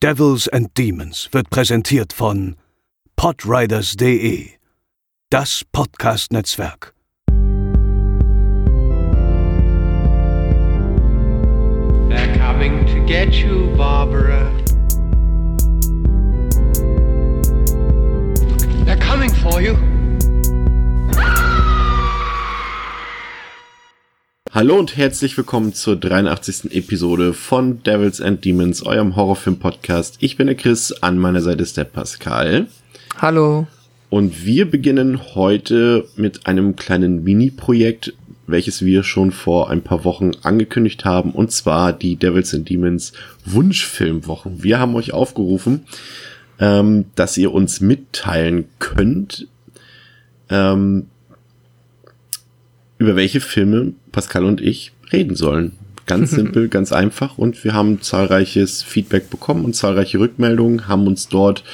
Devils and Demons wird präsentiert von podriders.de, das Podcast-Netzwerk. They're coming to get you, Barbara. Hallo und herzlich willkommen zur 83. Episode von Devils and Demons, eurem Horrorfilm-Podcast. Ich bin der Chris, an meiner Seite ist der Pascal. Hallo. Und wir beginnen heute mit einem kleinen Mini-Projekt, welches wir schon vor ein paar Wochen angekündigt haben, und zwar die Devils and Demons Wunschfilmwochen. Wir haben euch aufgerufen, ähm, dass ihr uns mitteilen könnt, ähm, über welche Filme Pascal und ich reden sollen. Ganz simpel, ganz einfach und wir haben zahlreiches Feedback bekommen und zahlreiche Rückmeldungen, haben uns dort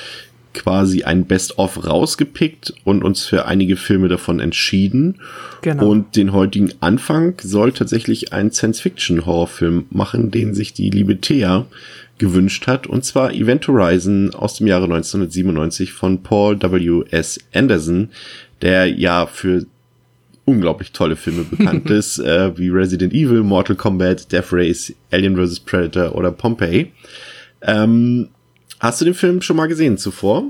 quasi ein Best-of rausgepickt und uns für einige Filme davon entschieden. Genau. Und den heutigen Anfang soll tatsächlich ein Science-Fiction-Horrorfilm machen, den sich die liebe Thea gewünscht hat, und zwar Event Horizon aus dem Jahre 1997 von Paul W. S. Anderson, der ja für unglaublich tolle Filme bekannt ist, äh, wie Resident Evil, Mortal Kombat, Death Race, Alien vs. Predator oder Pompeii. Ähm, hast du den Film schon mal gesehen zuvor?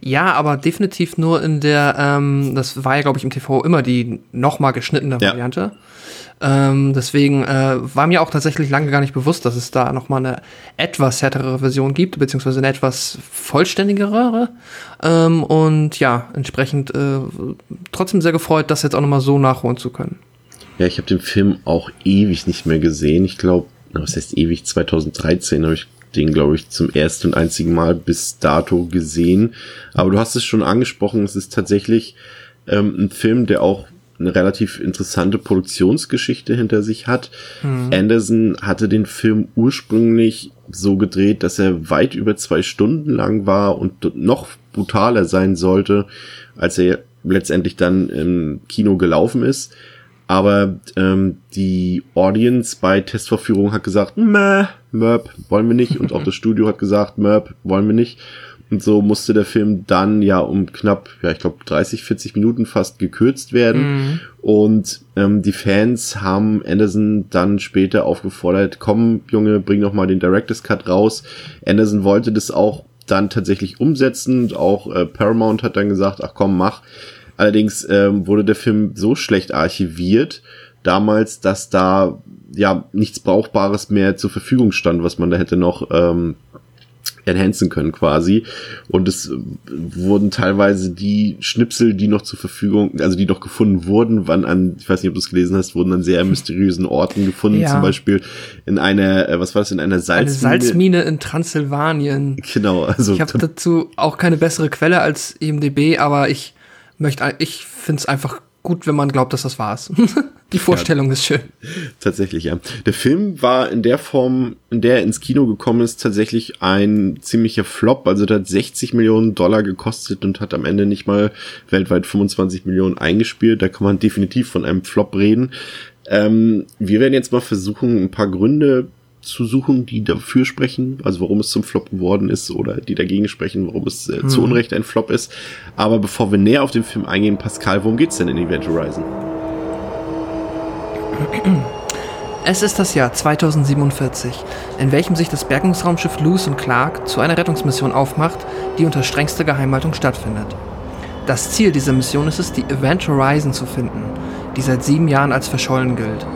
Ja, aber definitiv nur in der, ähm, das war ja, glaube ich, im TV immer die nochmal geschnittene Ja. Variante. Ähm, deswegen äh, war mir auch tatsächlich lange gar nicht bewusst, dass es da nochmal eine etwas härtere Version gibt, beziehungsweise eine etwas vollständigere. Ähm, und ja, entsprechend äh, trotzdem sehr gefreut, das jetzt auch nochmal so nachholen zu können. Ja, ich habe den Film auch ewig nicht mehr gesehen. Ich glaube, was heißt ewig? 2013 habe ich den, glaube ich, zum ersten und einzigen Mal bis dato gesehen. Aber du hast es schon angesprochen, es ist tatsächlich ähm, ein Film, der auch eine relativ interessante Produktionsgeschichte hinter sich hat. Anderson hatte den Film ursprünglich so gedreht, dass er weit über zwei Stunden lang war und noch brutaler sein sollte, als er letztendlich dann im Kino gelaufen ist. Aber ähm, die Audience bei Testvorführung hat gesagt, meh, Merp, wollen wir nicht. Und auch das Studio hat gesagt, Merp, wollen wir nicht. Und so musste der Film dann ja um knapp, ja, ich glaube 30, 40 Minuten fast gekürzt werden. Und ähm, die Fans haben Anderson dann später aufgefordert, komm, Junge, bring noch mal den Director's Cut raus. Anderson wollte das auch dann tatsächlich umsetzen. Und auch äh, Paramount hat dann gesagt, ach komm, mach. Allerdings ähm, wurde der Film so schlecht archiviert damals, dass da ja nichts Brauchbares mehr zur Verfügung stand, was man da hätte noch ähm, enhancen können quasi. Und es äh, wurden teilweise die Schnipsel, die noch zur Verfügung, also die noch gefunden wurden, wann an, ich weiß nicht, ob du es gelesen hast, wurden an sehr mysteriösen Orten gefunden. Ja. Zum Beispiel in einer, äh, was war das, in einer Eine Salzmine. Salzmine in Transsilvanien. Genau, also Ich habe dazu auch keine bessere Quelle als IMDB, aber ich möchte, ich finde es einfach gut, wenn man glaubt, dass das war's. Die Vorstellung ist schön. Tatsächlich, ja. Der Film war in der Form, in der er ins Kino gekommen ist, tatsächlich ein ziemlicher Flop. Also der hat 60 Millionen Dollar gekostet und hat am Ende nicht mal weltweit 25 Millionen eingespielt. Da kann man definitiv von einem Flop reden. Ähm, wir werden jetzt mal versuchen, ein paar Gründe zu suchen, die dafür sprechen, also warum es zum Flop geworden ist oder die dagegen sprechen, warum es äh, zu Unrecht ein Flop ist. Aber bevor wir näher auf den Film eingehen, Pascal, worum geht's denn in Event Horizon? Es ist das Jahr 2047, in welchem sich das Bergungsraumschiff Lewis und Clark zu einer Rettungsmission aufmacht, die unter strengster Geheimhaltung stattfindet. Das Ziel dieser Mission ist es, die Event Horizon zu finden, die seit sieben Jahren als verschollen gilt.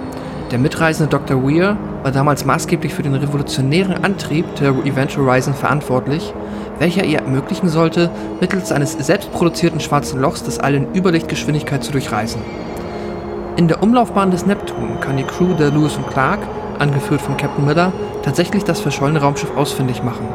Der mitreisende Dr. Weir war damals maßgeblich für den revolutionären Antrieb der Event Horizon verantwortlich, welcher ihr ermöglichen sollte, mittels eines selbstproduzierten schwarzen Lochs das All in Überlichtgeschwindigkeit zu durchreisen. In der Umlaufbahn des Neptun kann die Crew der Lewis und Clark, angeführt von Captain Miller, tatsächlich das verschollene Raumschiff ausfindig machen.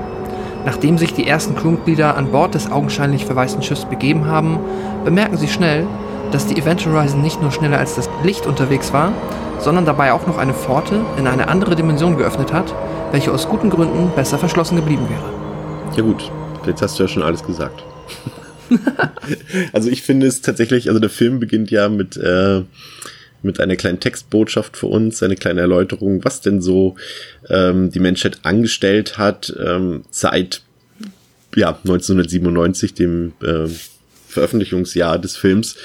Nachdem sich die ersten Crewmitglieder an Bord des augenscheinlich verwaisten Schiffs begeben haben, bemerken sie schnell, dass die Event Horizon nicht nur schneller als das Licht unterwegs war, sondern dabei auch noch eine Pforte in eine andere Dimension geöffnet hat, welche aus guten Gründen besser verschlossen geblieben wäre. Ja gut, jetzt hast du ja schon alles gesagt. also ich finde es tatsächlich, also der Film beginnt ja mit äh, mit einer kleinen Textbotschaft für uns, eine kleine Erläuterung, was denn so ähm, die Menschheit angestellt hat ähm, seit ja 1997, dem äh, Veröffentlichungsjahr des Films.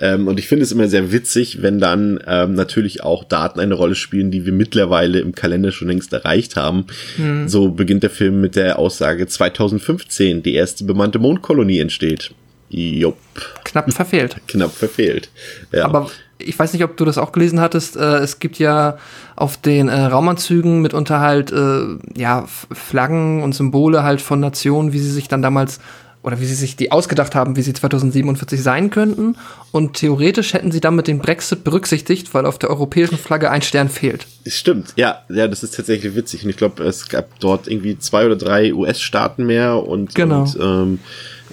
Ähm, und ich finde es immer sehr witzig, wenn dann ähm, natürlich auch Daten eine Rolle spielen, die wir mittlerweile im Kalender schon längst erreicht haben. Mhm. So beginnt der Film mit der Aussage 2015, die erste bemannte Mondkolonie entsteht. Jupp. Knapp verfehlt. Knapp verfehlt. Ja. Aber ich weiß nicht, ob du das auch gelesen hattest. Äh, es gibt ja auf den äh, Raumanzügen mitunter halt äh, ja Flaggen und Symbole halt von Nationen, wie sie sich dann damals oder wie sie sich die ausgedacht haben, wie sie 2047 sein könnten. Und theoretisch hätten sie damit den Brexit berücksichtigt, weil auf der europäischen Flagge ein Stern fehlt. Stimmt, ja, ja, das ist tatsächlich witzig. Und ich glaube, es gab dort irgendwie zwei oder drei US-Staaten mehr und, genau. und ähm,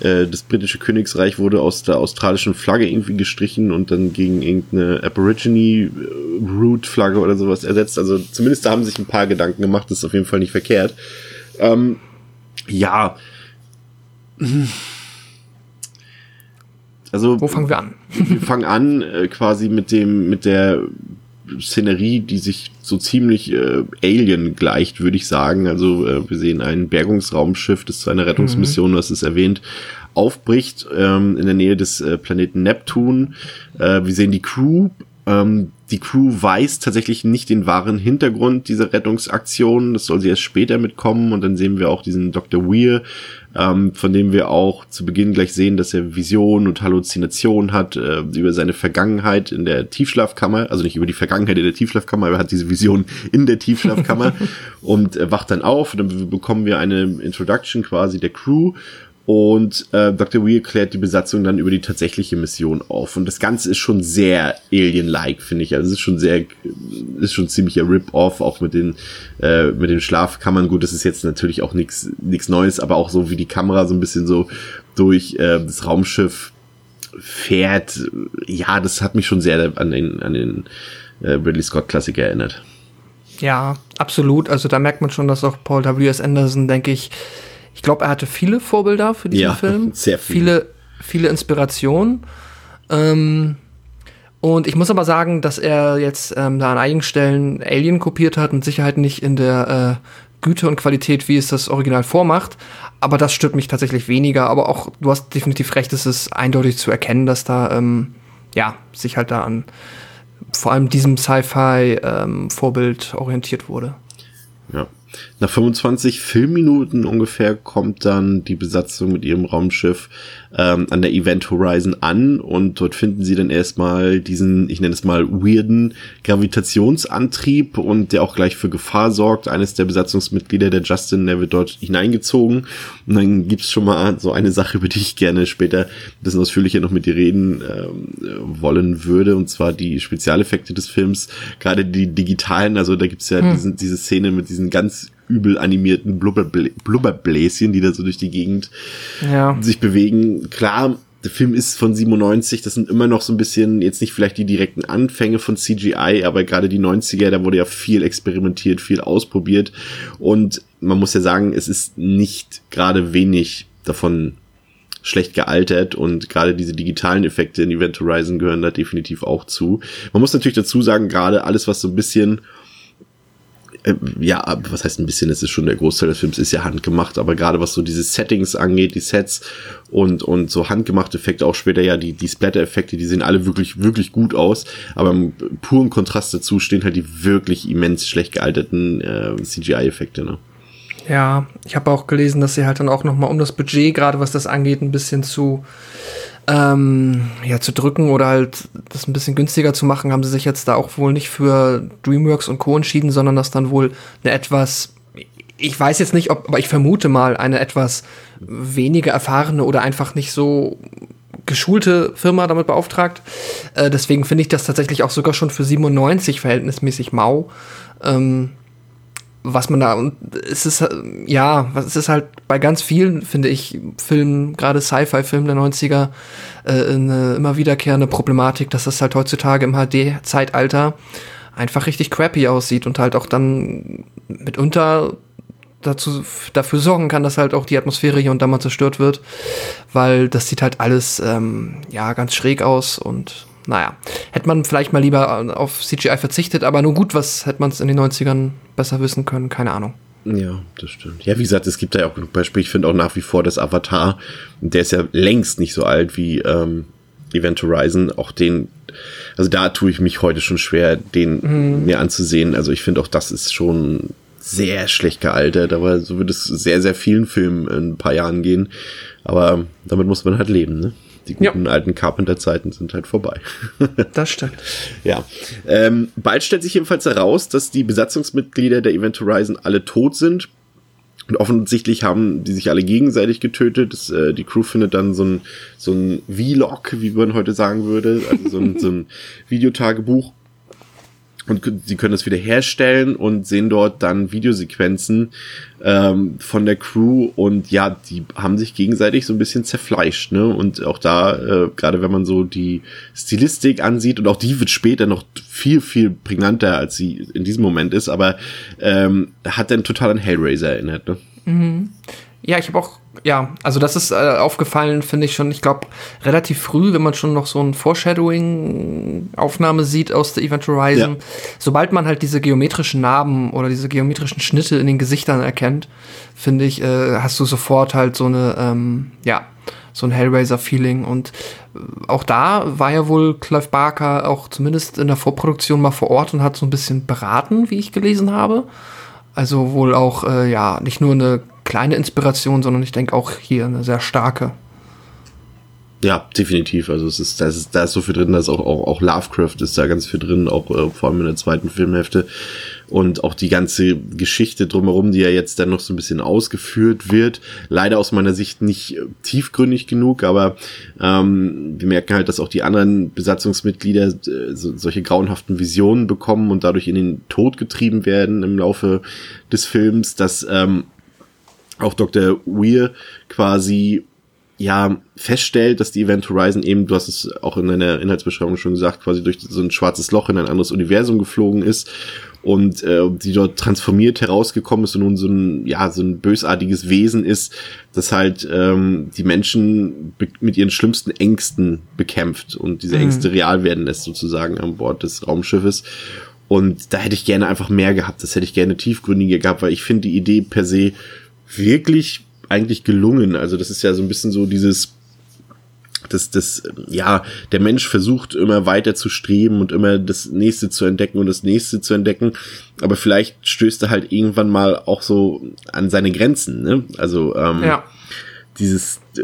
äh, das britische Königsreich wurde aus der australischen Flagge irgendwie gestrichen und dann gegen irgendeine Aborigine-Root-Flagge oder sowas ersetzt. Also zumindest da haben sich ein paar Gedanken gemacht, das ist auf jeden Fall nicht verkehrt. Ähm, ja, also. Wo fangen wir an? wir fangen an äh, quasi mit dem, mit der Szenerie, die sich so ziemlich äh, Alien gleicht, würde ich sagen. Also äh, wir sehen ein Bergungsraumschiff, das zu einer Rettungsmission, mhm. das ist erwähnt, aufbricht ähm, in der Nähe des äh, Planeten Neptun. Äh, wir sehen die Crew. Ähm, die Crew weiß tatsächlich nicht den wahren Hintergrund dieser Rettungsaktion. Das soll sie erst später mitkommen. Und dann sehen wir auch diesen Dr. Weir, ähm, von dem wir auch zu Beginn gleich sehen, dass er Visionen und Halluzinationen hat äh, über seine Vergangenheit in der Tiefschlafkammer, also nicht über die Vergangenheit in der Tiefschlafkammer, aber er hat diese Vision in der Tiefschlafkammer und äh, wacht dann auf und dann bekommen wir eine Introduction quasi der Crew und äh, Dr. Weir klärt die Besatzung dann über die tatsächliche Mission auf. Und das Ganze ist schon sehr Alien-like, finde ich. Also es ist schon sehr, ist schon ziemlicher Rip-Off, auch mit den, äh, mit den Schlafkammern. Gut, das ist jetzt natürlich auch nichts nichts Neues, aber auch so wie die Kamera so ein bisschen so durch äh, das Raumschiff fährt. Ja, das hat mich schon sehr an den, an den äh, Ridley Scott-Klassiker erinnert. Ja, absolut. Also da merkt man schon, dass auch Paul W.S. Anderson, denke ich, ich glaube, er hatte viele Vorbilder für diesen ja, Film. Sehr viele. Viele, viele Inspirationen. Ähm, und ich muss aber sagen, dass er jetzt ähm, da an einigen Stellen Alien kopiert hat und Sicherheit nicht in der äh, Güte und Qualität, wie es das Original vormacht. Aber das stört mich tatsächlich weniger. Aber auch, du hast definitiv recht, es ist eindeutig zu erkennen, dass da, ähm, ja, sich halt da an vor allem diesem Sci-Fi-Vorbild ähm, orientiert wurde. Ja. Nach 25 Filmminuten ungefähr kommt dann die Besatzung mit ihrem Raumschiff ähm, an der Event Horizon an und dort finden sie dann erstmal diesen, ich nenne es mal, weirden Gravitationsantrieb und der auch gleich für Gefahr sorgt. Eines der Besatzungsmitglieder, der Justin, der wird dort hineingezogen und dann gibt's schon mal so eine Sache, über die ich gerne später ein bisschen ausführlicher noch mit dir reden ähm, wollen würde und zwar die Spezialeffekte des Films, gerade die digitalen, also da gibt's ja hm. diesen, diese Szene mit diesen ganz übel animierten Blubberblä Blubberbläschen, die da so durch die Gegend ja. sich bewegen. Klar, der Film ist von 97, das sind immer noch so ein bisschen, jetzt nicht vielleicht die direkten Anfänge von CGI, aber gerade die 90er, da wurde ja viel experimentiert, viel ausprobiert und man muss ja sagen, es ist nicht gerade wenig davon schlecht gealtert und gerade diese digitalen Effekte in Event Horizon gehören da definitiv auch zu. Man muss natürlich dazu sagen, gerade alles, was so ein bisschen ja, was heißt ein bisschen, es ist schon der Großteil des Films ist ja handgemacht, aber gerade was so diese Settings angeht, die Sets und, und so handgemachte Effekte, auch später ja die, die Splatter-Effekte, die sehen alle wirklich, wirklich gut aus, aber im puren Kontrast dazu stehen halt die wirklich immens schlecht gealterten äh, CGI-Effekte, ne? Ja, ich habe auch gelesen, dass sie halt dann auch nochmal um das Budget, gerade was das angeht, ein bisschen zu ähm, ja, zu drücken oder halt das ein bisschen günstiger zu machen, haben sie sich jetzt da auch wohl nicht für DreamWorks und Co. entschieden, sondern das dann wohl eine etwas, ich weiß jetzt nicht, ob, aber ich vermute mal, eine etwas weniger erfahrene oder einfach nicht so geschulte Firma damit beauftragt. Äh, deswegen finde ich das tatsächlich auch sogar schon für 97 verhältnismäßig mau. Ähm, was man da und es ist ja, es ist halt bei ganz vielen finde ich Filmen, gerade Sci-Fi-Filmen der 90er äh, eine immer wiederkehrende Problematik, dass das halt heutzutage im HD Zeitalter einfach richtig crappy aussieht und halt auch dann mitunter dazu dafür sorgen kann, dass halt auch die Atmosphäre hier und da mal zerstört wird, weil das sieht halt alles ähm, ja ganz schräg aus und naja, hätte man vielleicht mal lieber auf CGI verzichtet, aber nur gut, was hätte man es in den 90ern besser wissen können, keine Ahnung. Ja, das stimmt. Ja, wie gesagt, es gibt da ja auch genug Beispiele. Ich finde auch nach wie vor das Avatar, der ist ja längst nicht so alt wie ähm, Event Horizon, auch den, also da tue ich mich heute schon schwer, den mhm. mir anzusehen. Also ich finde auch, das ist schon sehr schlecht gealtert, aber so wird es sehr, sehr vielen Filmen in ein paar Jahren gehen. Aber damit muss man halt leben, ne? Die guten ja. alten Carpenter-Zeiten sind halt vorbei. das stimmt. Ja. Ähm, bald stellt sich jedenfalls heraus, dass die Besatzungsmitglieder der Event Horizon alle tot sind. Und offensichtlich haben die sich alle gegenseitig getötet. Das, äh, die Crew findet dann so ein, so ein Vlog, wie man heute sagen würde, also so ein, so ein Videotagebuch und sie können es wieder herstellen und sehen dort dann Videosequenzen ähm, von der Crew und ja, die haben sich gegenseitig so ein bisschen zerfleischt, ne? Und auch da, äh, gerade wenn man so die Stilistik ansieht und auch die wird später noch viel, viel prägnanter, als sie in diesem Moment ist, aber ähm, hat dann total an Hellraiser erinnert, ne? Mhm. Ja, ich habe auch, ja, also das ist äh, aufgefallen, finde ich schon, ich glaube, relativ früh, wenn man schon noch so ein Foreshadowing-Aufnahme sieht aus der Event Horizon. Ja. Sobald man halt diese geometrischen Narben oder diese geometrischen Schnitte in den Gesichtern erkennt, finde ich, äh, hast du sofort halt so eine, ähm, ja, so ein Hellraiser-Feeling. Und äh, auch da war ja wohl Clive Barker auch zumindest in der Vorproduktion mal vor Ort und hat so ein bisschen beraten, wie ich gelesen habe. Also wohl auch, äh, ja, nicht nur eine kleine Inspiration, sondern ich denke auch hier eine sehr starke. Ja, definitiv. Also es ist, da ist, da ist so viel drin, dass auch, auch, auch Lovecraft ist da ganz viel drin, auch äh, vor allem in der zweiten Filmhälfte. Und auch die ganze Geschichte drumherum, die ja jetzt dann noch so ein bisschen ausgeführt wird. Leider aus meiner Sicht nicht äh, tiefgründig genug, aber ähm, wir merken halt, dass auch die anderen Besatzungsmitglieder äh, so, solche grauenhaften Visionen bekommen und dadurch in den Tod getrieben werden im Laufe des Films, dass ähm, auch Dr. Weir quasi ja feststellt, dass die Event Horizon eben, du hast es auch in deiner Inhaltsbeschreibung schon gesagt, quasi durch so ein schwarzes Loch in ein anderes Universum geflogen ist und äh, die dort transformiert herausgekommen ist und nun so ein ja so ein bösartiges Wesen ist, das halt ähm, die Menschen mit ihren schlimmsten Ängsten bekämpft und diese mhm. Ängste real werden lässt sozusagen an Bord des Raumschiffes und da hätte ich gerne einfach mehr gehabt, das hätte ich gerne tiefgründiger gehabt, weil ich finde die Idee per se wirklich eigentlich gelungen. Also das ist ja so ein bisschen so dieses das, das, ja, der Mensch versucht immer weiter zu streben und immer das nächste zu entdecken und das nächste zu entdecken. Aber vielleicht stößt er halt irgendwann mal auch so an seine Grenzen, ne? Also, ähm, ja. dieses, äh,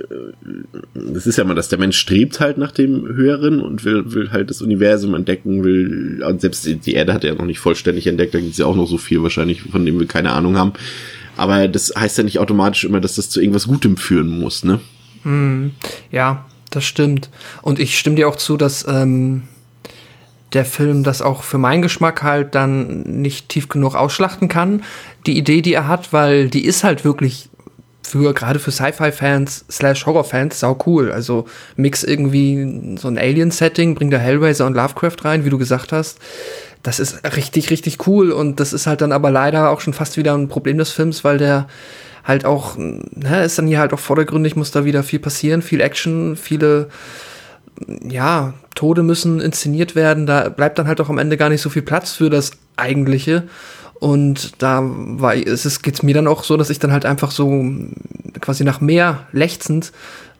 das ist ja mal, dass der Mensch strebt halt nach dem Höheren und will, will halt das Universum entdecken, will, und selbst die Erde hat er ja noch nicht vollständig entdeckt, da gibt es ja auch noch so viel wahrscheinlich, von dem wir keine Ahnung haben. Aber das heißt ja nicht automatisch immer, dass das zu irgendwas Gutem führen muss, ne? Hm, ja, das stimmt. Und ich stimme dir auch zu, dass ähm, der Film das auch für meinen Geschmack halt dann nicht tief genug ausschlachten kann. Die Idee, die er hat, weil die ist halt wirklich für gerade für Sci-Fi-Fans slash Horror-Fans sau cool. Also mix irgendwie so ein Alien-Setting, bring da Hellraiser und Lovecraft rein, wie du gesagt hast das ist richtig, richtig cool. Und das ist halt dann aber leider auch schon fast wieder ein Problem des Films, weil der halt auch, ne, ist dann hier halt auch vordergründig, muss da wieder viel passieren, viel Action, viele, ja, Tode müssen inszeniert werden. Da bleibt dann halt auch am Ende gar nicht so viel Platz für das Eigentliche. Und da war es ist, geht's mir dann auch so, dass ich dann halt einfach so quasi nach mehr lechzend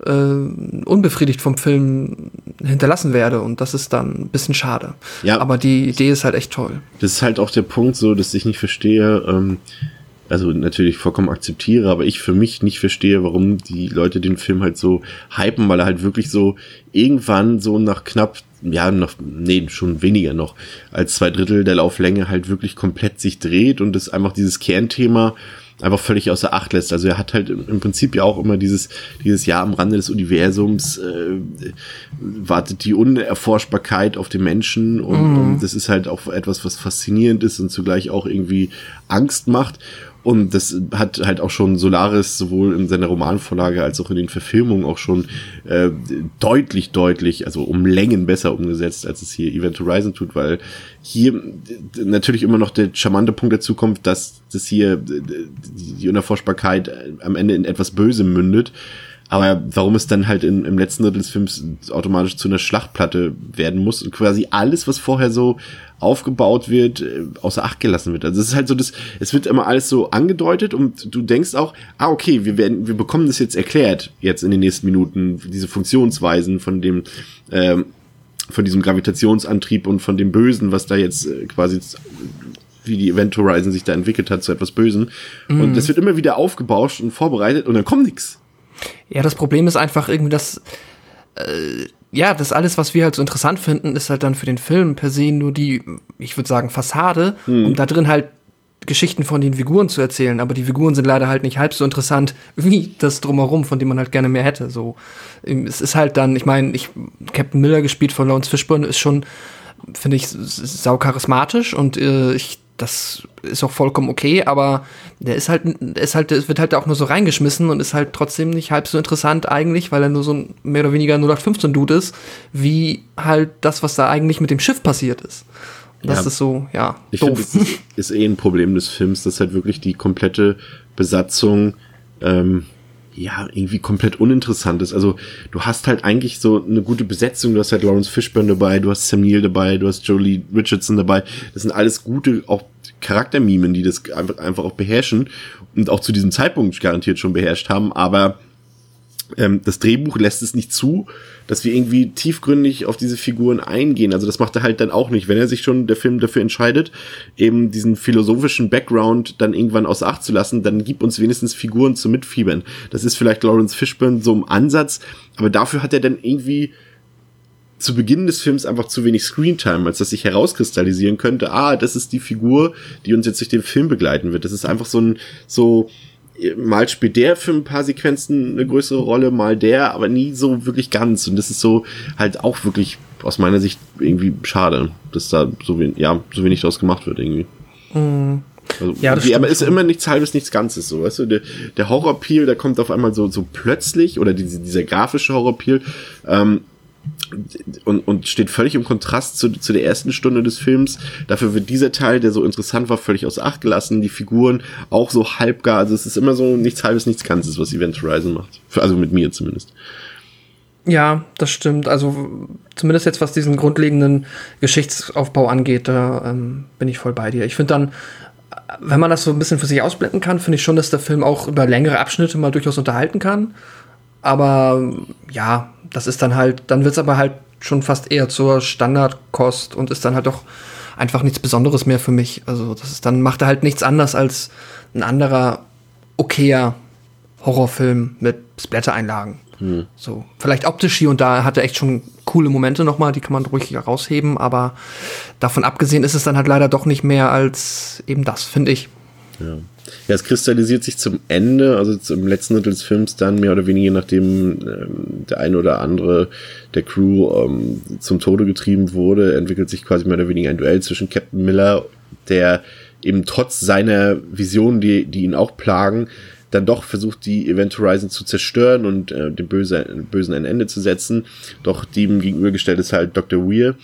äh, unbefriedigt vom Film hinterlassen werde. Und das ist dann ein bisschen schade. Ja. Aber die Idee ist halt echt toll. Das ist halt auch der Punkt so, dass ich nicht verstehe, ähm, also natürlich vollkommen akzeptiere, aber ich für mich nicht verstehe, warum die Leute den Film halt so hypen, weil er halt wirklich so irgendwann so nach knapp, ja, noch, nee, schon weniger noch, als zwei Drittel der Lauflänge halt wirklich komplett sich dreht und es einfach dieses Kernthema einfach völlig außer Acht lässt. Also er hat halt im Prinzip ja auch immer dieses, dieses Jahr am Rande des Universums äh, wartet die Unerforschbarkeit auf den Menschen und, mhm. und das ist halt auch etwas, was faszinierend ist und zugleich auch irgendwie Angst macht. Und das hat halt auch schon Solaris sowohl in seiner Romanvorlage als auch in den Verfilmungen auch schon äh, deutlich, deutlich, also um Längen besser umgesetzt, als es hier Event Horizon tut, weil hier natürlich immer noch der charmante Punkt dazu kommt, dass das hier die Unerforschbarkeit am Ende in etwas Bösem mündet. Aber warum es dann halt in, im letzten Drittel des Films automatisch zu einer Schlachtplatte werden muss und quasi alles, was vorher so aufgebaut wird, äh, außer Acht gelassen wird. Also es ist halt so, das, es wird immer alles so angedeutet und du denkst auch, ah, okay, wir werden, wir bekommen das jetzt erklärt, jetzt in den nächsten Minuten, diese Funktionsweisen von dem, ähm, von diesem Gravitationsantrieb und von dem Bösen, was da jetzt äh, quasi wie die Event Horizon sich da entwickelt hat zu etwas Bösen. Mhm. Und das wird immer wieder aufgebauscht und vorbereitet und dann kommt nichts. Ja, das Problem ist einfach irgendwie, dass äh, ja, das alles, was wir halt so interessant finden, ist halt dann für den Film per se nur die, ich würde sagen, Fassade, mhm. um da drin halt Geschichten von den Figuren zu erzählen, aber die Figuren sind leider halt nicht halb so interessant wie das drumherum, von dem man halt gerne mehr hätte. So, es ist halt dann, ich meine, ich Captain Miller gespielt von Lawrence Fishburne ist schon, finde ich, sau charismatisch und äh, ich das ist auch vollkommen okay, aber der ist halt, ist halt, es wird halt auch nur so reingeschmissen und ist halt trotzdem nicht halb so interessant eigentlich, weil er nur so ein mehr oder weniger 0815-Dude ist, wie halt das, was da eigentlich mit dem Schiff passiert ist. Das ja, ist so, ja. Ich finde, das ist, ist eh ein Problem des Films, dass halt wirklich die komplette Besatzung ähm, ja, irgendwie komplett uninteressant ist. Also du hast halt eigentlich so eine gute Besetzung, du hast halt Lawrence Fishburne dabei, du hast Sam Neill dabei, du hast Jolie Richardson dabei. Das sind alles gute, auch Charaktermimen, die das einfach, einfach auch beherrschen und auch zu diesem Zeitpunkt garantiert schon beherrscht haben, aber ähm, das Drehbuch lässt es nicht zu, dass wir irgendwie tiefgründig auf diese Figuren eingehen. Also das macht er halt dann auch nicht, wenn er sich schon der Film dafür entscheidet, eben diesen philosophischen Background dann irgendwann außer Acht zu lassen, dann gibt uns wenigstens Figuren zum Mitfiebern. Das ist vielleicht Lawrence Fishburne so im Ansatz, aber dafür hat er dann irgendwie zu Beginn des Films einfach zu wenig Screentime, als dass sich herauskristallisieren könnte, ah, das ist die Figur, die uns jetzt durch den Film begleiten wird. Das ist einfach so ein, so, mal spielt der für ein paar Sequenzen eine größere Rolle, mal der, aber nie so wirklich ganz. Und das ist so halt auch wirklich aus meiner Sicht irgendwie schade, dass da so wenig, ja, so wenig draus gemacht wird irgendwie. Mhm. Also, ja, das die, aber ist schon. immer nichts halbes, nichts Ganzes, so, weißt du, der, der Horror-Peel, der kommt auf einmal so, so plötzlich, oder diese, dieser grafische Horror-Peel, ähm, und, und steht völlig im Kontrast zu, zu der ersten Stunde des Films. Dafür wird dieser Teil, der so interessant war, völlig aus Acht gelassen. Die Figuren auch so halbgar. Also es ist immer so nichts halbes, nichts Ganzes, was Event Horizon macht. Also mit mir zumindest. Ja, das stimmt. Also zumindest jetzt, was diesen grundlegenden Geschichtsaufbau angeht, da ähm, bin ich voll bei dir. Ich finde dann, wenn man das so ein bisschen für sich ausblenden kann, finde ich schon, dass der Film auch über längere Abschnitte mal durchaus unterhalten kann. Aber ja, das ist dann halt, dann wird es aber halt schon fast eher zur Standardkost und ist dann halt doch einfach nichts Besonderes mehr für mich. Also das ist dann macht er halt nichts anders als ein anderer okayer Horrorfilm mit Splatter-Einlagen. Hm. So, vielleicht optisch hier und da hat er echt schon coole Momente nochmal, die kann man ruhig herausheben, aber davon abgesehen ist es dann halt leider doch nicht mehr als eben das, finde ich. Ja. Ja, es kristallisiert sich zum Ende, also zum letzten Drittel des Films dann mehr oder weniger, nachdem ähm, der eine oder andere der Crew ähm, zum Tode getrieben wurde, entwickelt sich quasi mehr oder weniger ein Duell zwischen Captain Miller, der eben trotz seiner Visionen, die, die ihn auch plagen, dann doch versucht, die Event Horizon zu zerstören und äh, dem Böse, Bösen ein Ende zu setzen. Doch dem gegenübergestellt ist halt Dr. Weir,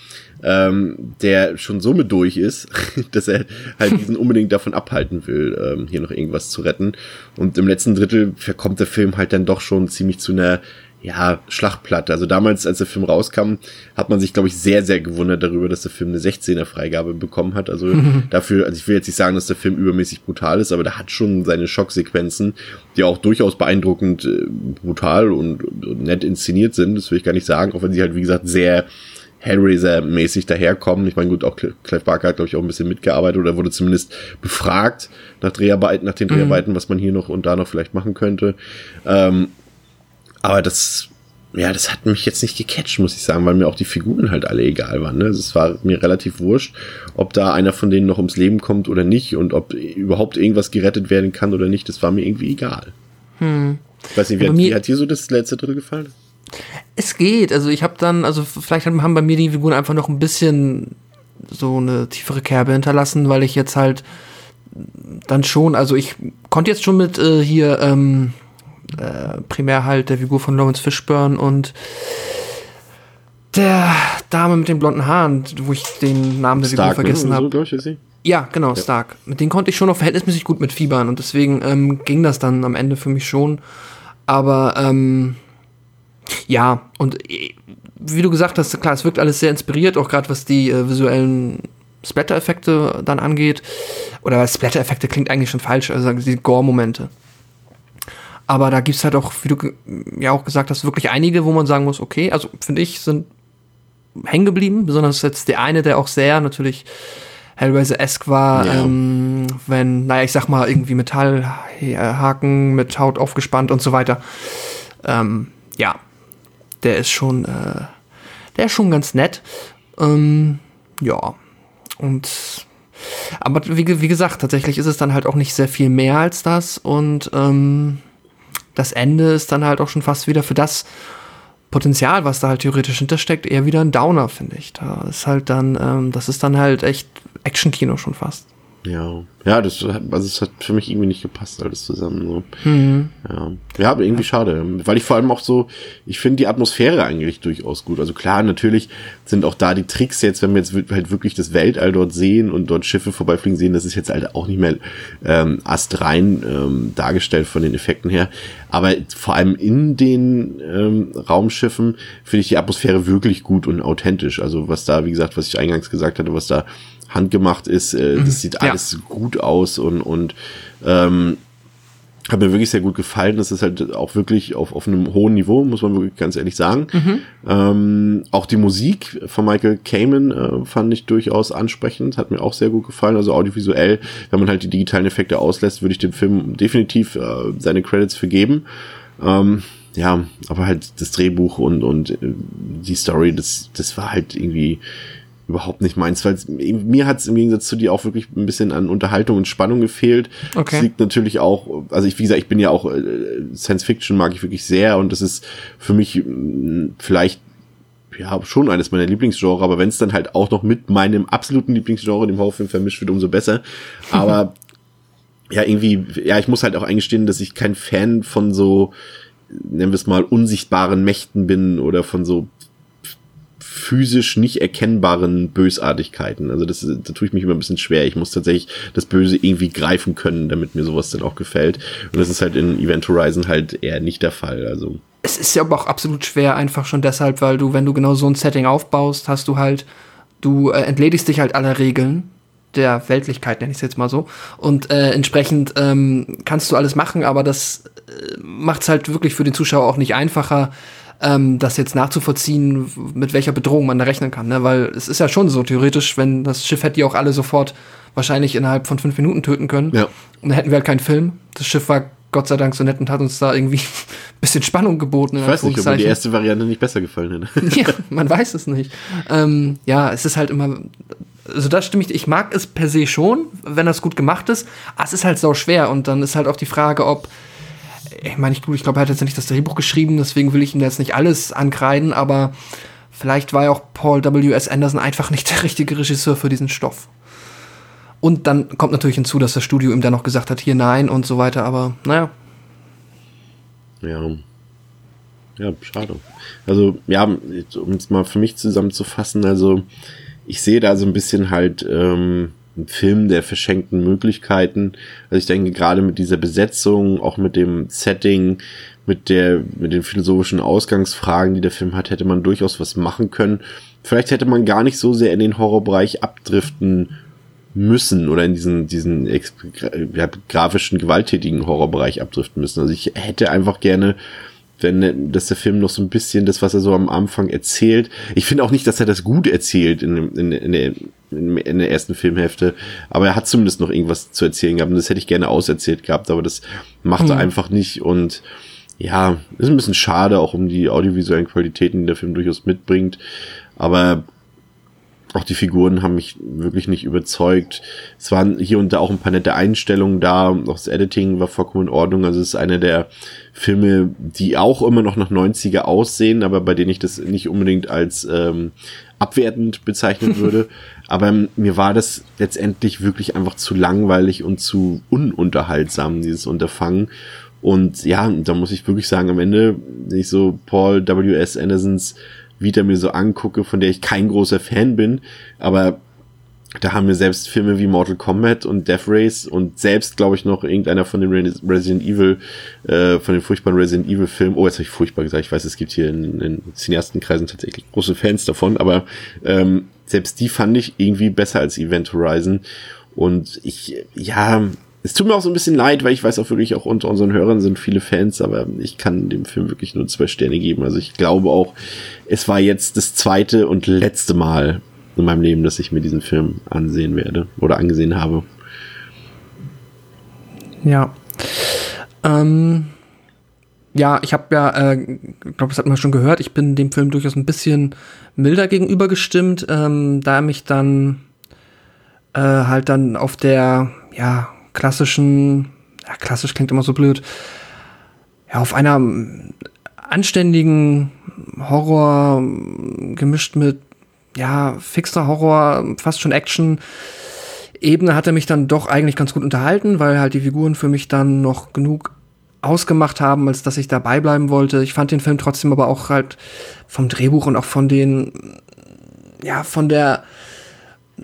ähm, der schon so mit durch ist, dass er halt diesen unbedingt davon abhalten will, ähm, hier noch irgendwas zu retten. Und im letzten Drittel verkommt der Film halt dann doch schon ziemlich zu einer ja, Schlachtplatte. Also damals, als der Film rauskam, hat man sich, glaube ich, sehr, sehr gewundert darüber, dass der Film eine 16er Freigabe bekommen hat. Also dafür, also ich will jetzt nicht sagen, dass der Film übermäßig brutal ist, aber der hat schon seine Schocksequenzen, die auch durchaus beeindruckend äh, brutal und, und nett inszeniert sind. Das will ich gar nicht sagen, auch wenn sie halt, wie gesagt, sehr Hellraiser-mäßig daherkommen. Ich meine, gut, auch Clive Barker hat, glaube ich, auch ein bisschen mitgearbeitet oder wurde zumindest befragt nach Dreharbeiten, nach den mhm. Dreharbeiten, was man hier noch und da noch vielleicht machen könnte. Ähm, aber das, ja, das hat mich jetzt nicht gecatcht, muss ich sagen, weil mir auch die Figuren halt alle egal waren. Ne? Also es war mir relativ wurscht, ob da einer von denen noch ums Leben kommt oder nicht und ob überhaupt irgendwas gerettet werden kann oder nicht. Das war mir irgendwie egal. Hm. Ich weiß nicht, wie, hat, wie hat dir so das letzte Drittel gefallen? Es geht. Also ich habe dann, also vielleicht haben bei mir die Figuren einfach noch ein bisschen so eine tiefere Kerbe hinterlassen, weil ich jetzt halt dann schon, also ich konnte jetzt schon mit äh, hier ähm, äh, primär halt der Figur von Lawrence Fishburne und der Dame mit den blonden Haaren, wo ich den Namen der Stark, Figur ne? vergessen habe. So, ja, genau, ja. Stark. Mit denen konnte ich schon noch verhältnismäßig gut mitfiebern und deswegen ähm, ging das dann am Ende für mich schon. Aber ähm, ja, und äh, wie du gesagt hast, klar, es wirkt alles sehr inspiriert, auch gerade was die äh, visuellen Splatter-Effekte dann angeht. Oder Splatter-Effekte klingt eigentlich schon falsch, also die Gore-Momente. Aber da gibt's halt auch, wie du ja auch gesagt hast, wirklich einige, wo man sagen muss, okay, also finde ich, sind hängen geblieben, besonders jetzt der eine, der auch sehr natürlich Hellraiser-esque war, ja. ähm, wenn, naja, ich sag mal, irgendwie Metallhaken mit Haut aufgespannt und so weiter. Ähm, ja, der ist schon, äh, der ist schon ganz nett. Ähm, ja, und aber wie, wie gesagt, tatsächlich ist es dann halt auch nicht sehr viel mehr als das und ähm, das Ende ist dann halt auch schon fast wieder für das Potenzial, was da halt theoretisch hintersteckt, eher wieder ein Downer, finde ich. Da ist halt dann, ähm, das ist dann halt echt Action-Kino schon fast. Ja, ja, das hat, also es hat für mich irgendwie nicht gepasst, alles zusammen. So. Mhm. Ja. ja, aber irgendwie schade, weil ich vor allem auch so, ich finde die Atmosphäre eigentlich durchaus gut. Also klar, natürlich sind auch da die Tricks jetzt, wenn wir jetzt halt wirklich das Weltall dort sehen und dort Schiffe vorbeifliegen sehen, das ist jetzt halt auch nicht mehr ähm, astrein ähm, dargestellt von den Effekten her. Aber vor allem in den ähm, Raumschiffen finde ich die Atmosphäre wirklich gut und authentisch. Also was da, wie gesagt, was ich eingangs gesagt hatte, was da handgemacht ist. Äh, mhm. Das sieht alles ja. gut aus und, und ähm, hat mir wirklich sehr gut gefallen. Das ist halt auch wirklich auf, auf einem hohen Niveau, muss man wirklich ganz ehrlich sagen. Mhm. Ähm, auch die Musik von Michael Kamen äh, fand ich durchaus ansprechend, hat mir auch sehr gut gefallen. Also audiovisuell, wenn man halt die digitalen Effekte auslässt, würde ich dem Film definitiv äh, seine Credits für geben. Ähm, ja, aber halt das Drehbuch und, und äh, die Story, das, das war halt irgendwie überhaupt nicht meins, weil mir hat es im Gegensatz zu dir auch wirklich ein bisschen an Unterhaltung und Spannung gefehlt. Okay. Das liegt natürlich auch, also ich, wie gesagt, ich bin ja auch äh, Science Fiction mag ich wirklich sehr und das ist für mich mh, vielleicht ja schon eines meiner Lieblingsgenre, aber wenn es dann halt auch noch mit meinem absoluten Lieblingsgenre, dem Horrorfilm vermischt wird, umso besser. Aber ja, irgendwie, ja, ich muss halt auch eingestehen, dass ich kein Fan von so, nennen wir es mal, unsichtbaren Mächten bin oder von so physisch nicht erkennbaren Bösartigkeiten. Also das, da tue ich mich immer ein bisschen schwer. Ich muss tatsächlich das Böse irgendwie greifen können, damit mir sowas dann auch gefällt. Und das ist halt in Event Horizon halt eher nicht der Fall. Also es ist ja aber auch absolut schwer, einfach schon deshalb, weil du, wenn du genau so ein Setting aufbaust, hast du halt, du äh, entledigst dich halt aller Regeln der Weltlichkeit, nenne ich es jetzt mal so. Und äh, entsprechend ähm, kannst du alles machen, aber das äh, macht es halt wirklich für den Zuschauer auch nicht einfacher, ähm, das jetzt nachzuvollziehen, mit welcher Bedrohung man da rechnen kann. Ne? Weil es ist ja schon so, theoretisch, wenn das Schiff hätte die auch alle sofort wahrscheinlich innerhalb von fünf Minuten töten können. Ja. Und dann hätten wir halt keinen Film. Das Schiff war Gott sei Dank so nett und hat uns da irgendwie ein bisschen Spannung geboten. Ich weiß nicht, ob mir die erste Variante nicht besser gefallen hätte. ja, man weiß es nicht. Ähm, ja, es ist halt immer, also da stimme ich, ich mag es per se schon, wenn das gut gemacht ist, aber es ist halt sau schwer und dann ist halt auch die Frage, ob ich meine, ich, ich glaube, er hat jetzt nicht das Drehbuch geschrieben, deswegen will ich ihm jetzt nicht alles ankreiden, aber vielleicht war ja auch Paul W.S. Anderson einfach nicht der richtige Regisseur für diesen Stoff. Und dann kommt natürlich hinzu, dass das Studio ihm dann noch gesagt hat, hier nein und so weiter, aber naja. Ja. Ja, schade. Also, ja, um es mal für mich zusammenzufassen, also ich sehe da so ein bisschen halt ähm, Film der verschenkten Möglichkeiten. Also ich denke gerade mit dieser Besetzung, auch mit dem Setting, mit der, mit den philosophischen Ausgangsfragen, die der Film hat, hätte man durchaus was machen können. Vielleicht hätte man gar nicht so sehr in den Horrorbereich abdriften müssen oder in diesen, diesen ja, grafischen, gewalttätigen Horrorbereich abdriften müssen. Also ich hätte einfach gerne wenn dass der Film noch so ein bisschen das, was er so am Anfang erzählt. Ich finde auch nicht, dass er das gut erzählt in, in, in, der, in der ersten Filmhälfte, aber er hat zumindest noch irgendwas zu erzählen gehabt und das hätte ich gerne auserzählt gehabt, aber das macht mhm. er einfach nicht und ja, ist ein bisschen schade, auch um die audiovisuellen Qualitäten, die der Film durchaus mitbringt, aber auch die Figuren haben mich wirklich nicht überzeugt. Es waren hier und da auch ein paar nette Einstellungen da. Auch das Editing war vollkommen in Ordnung. Also es ist einer der Filme, die auch immer noch nach 90er aussehen, aber bei denen ich das nicht unbedingt als ähm, abwertend bezeichnen würde. aber mir war das letztendlich wirklich einfach zu langweilig und zu ununterhaltsam, dieses Unterfangen. Und ja, da muss ich wirklich sagen, am Ende, ich so Paul W.S. Andersons Vita mir so angucke, von der ich kein großer Fan bin, aber da haben wir selbst Filme wie Mortal Kombat und Death Race und selbst, glaube ich, noch irgendeiner von den Resident Evil, äh, von den furchtbaren Resident Evil Filmen. Oh, jetzt habe ich furchtbar gesagt. Ich weiß, es gibt hier in, in Cineastenkreisen tatsächlich große Fans davon, aber ähm, selbst die fand ich irgendwie besser als Event Horizon. Und ich, ja, es tut mir auch so ein bisschen leid, weil ich weiß auch wirklich, auch unter unseren Hörern sind viele Fans, aber ich kann dem Film wirklich nur zwei Sterne geben. Also ich glaube auch, es war jetzt das zweite und letzte Mal in meinem Leben, dass ich mir diesen Film ansehen werde oder angesehen habe. Ja. Ähm, ja, ich habe ja, äh, glaube, das hat man schon gehört, ich bin dem Film durchaus ein bisschen milder gegenüber gestimmt, ähm, da er mich dann äh, halt dann auf der, ja, klassischen, ja, klassisch klingt immer so blöd, ja, auf einer anständigen Horror gemischt mit, ja, fixer Horror, fast schon Action. Ebene hat er mich dann doch eigentlich ganz gut unterhalten, weil halt die Figuren für mich dann noch genug ausgemacht haben, als dass ich dabei bleiben wollte. Ich fand den Film trotzdem aber auch halt vom Drehbuch und auch von den, ja, von der,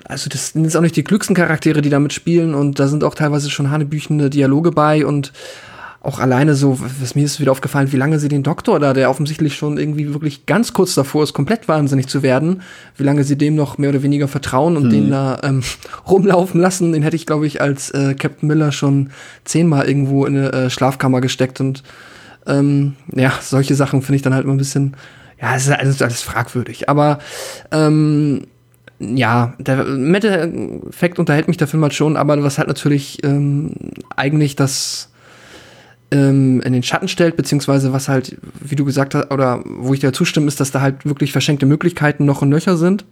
also das sind jetzt auch nicht die klügsten Charaktere, die damit spielen und da sind auch teilweise schon hanebüchende Dialoge bei und auch alleine so, was mir ist wieder aufgefallen, wie lange sie den Doktor da, der offensichtlich schon irgendwie wirklich ganz kurz davor ist, komplett wahnsinnig zu werden, wie lange sie dem noch mehr oder weniger vertrauen und hm. den da ähm, rumlaufen lassen, den hätte ich, glaube ich, als äh, Captain Miller schon zehnmal irgendwo in eine äh, Schlafkammer gesteckt und ähm, ja, solche Sachen finde ich dann halt immer ein bisschen, ja, es ist alles, alles fragwürdig, aber ähm, ja, der Meta-Effekt unterhält mich der Film halt schon, aber was halt natürlich ähm, eigentlich das ähm, in den Schatten stellt, beziehungsweise was halt, wie du gesagt hast, oder wo ich dir zustimme, ist, dass da halt wirklich verschenkte Möglichkeiten noch und nöcher sind.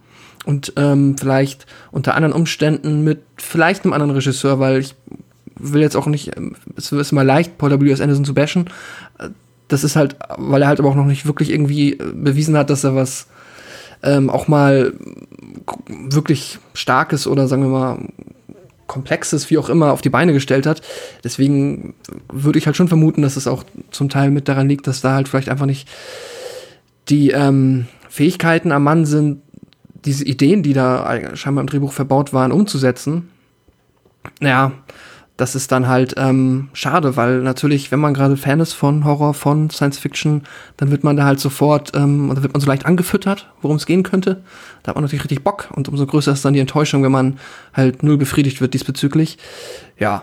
Und ähm, vielleicht unter anderen Umständen mit vielleicht einem anderen Regisseur, weil ich will jetzt auch nicht, ähm, es ist immer leicht, Paul W.S. Anderson zu bashen. Das ist halt, weil er halt aber auch noch nicht wirklich irgendwie bewiesen hat, dass er was ähm, auch mal wirklich starkes oder sagen wir mal Komplexes, wie auch immer, auf die Beine gestellt hat. Deswegen würde ich halt schon vermuten, dass es auch zum Teil mit daran liegt, dass da halt vielleicht einfach nicht die ähm, Fähigkeiten am Mann sind, diese Ideen, die da scheinbar im Drehbuch verbaut waren, umzusetzen. Naja, das ist dann halt ähm, schade, weil natürlich, wenn man gerade Fan ist von Horror, von Science Fiction, dann wird man da halt sofort, ähm, oder wird man so leicht angefüttert, worum es gehen könnte. Da hat man natürlich richtig Bock und umso größer ist dann die Enttäuschung, wenn man halt null befriedigt wird diesbezüglich. Ja,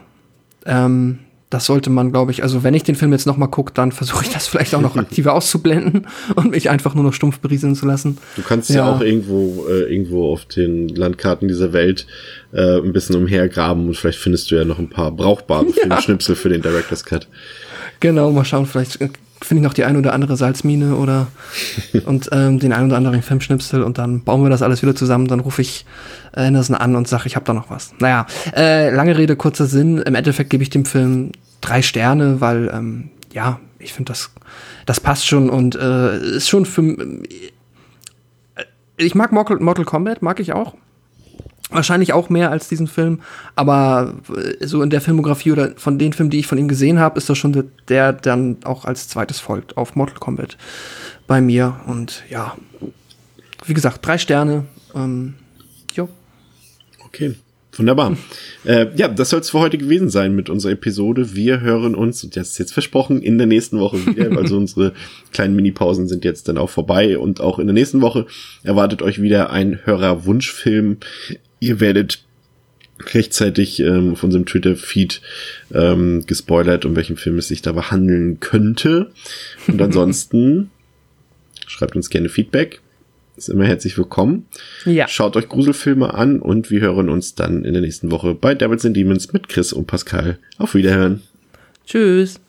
ähm, das sollte man, glaube ich, also wenn ich den Film jetzt noch mal gucke, dann versuche ich das vielleicht auch noch aktiver auszublenden und mich einfach nur noch stumpf berieseln zu lassen. Du kannst ja, ja auch irgendwo äh, irgendwo auf den Landkarten dieser Welt äh, ein bisschen umhergraben und vielleicht findest du ja noch ein paar brauchbare ja. Filmschnipsel für den Director's Cut. Genau, mal schauen, vielleicht äh, finde ich noch die ein oder andere Salzmine oder und ähm, den ein oder anderen Filmschnipsel und dann bauen wir das alles wieder zusammen. Dann rufe ich äh, Anderson an und sage, ich habe da noch was. Naja, äh, lange Rede, kurzer Sinn. Im Endeffekt gebe ich dem Film drei Sterne, weil ähm, ja, ich finde das das passt schon und äh, ist schon für äh, ich mag Mortal, Mortal Kombat, mag ich auch. Wahrscheinlich auch mehr als diesen Film, aber äh, so in der Filmografie oder von den Filmen, die ich von ihm gesehen habe, ist das schon der, der dann auch als zweites folgt auf Mortal Kombat bei mir. Und ja, wie gesagt, drei Sterne. Ähm, jo. Okay. Wunderbar. äh, ja, das soll es für heute gewesen sein mit unserer Episode. Wir hören uns, und das ist jetzt versprochen, in der nächsten Woche wieder. also unsere kleinen Mini-Pausen sind jetzt dann auch vorbei. Und auch in der nächsten Woche erwartet euch wieder ein Hörerwunschfilm Ihr werdet rechtzeitig ähm, auf unserem Twitter-Feed ähm, gespoilert, um welchen Film es sich dabei handeln könnte. Und ansonsten schreibt uns gerne Feedback. Ist immer herzlich willkommen. Ja. Schaut euch Gruselfilme an und wir hören uns dann in der nächsten Woche bei Devils and Demons mit Chris und Pascal. Auf Wiederhören. Tschüss.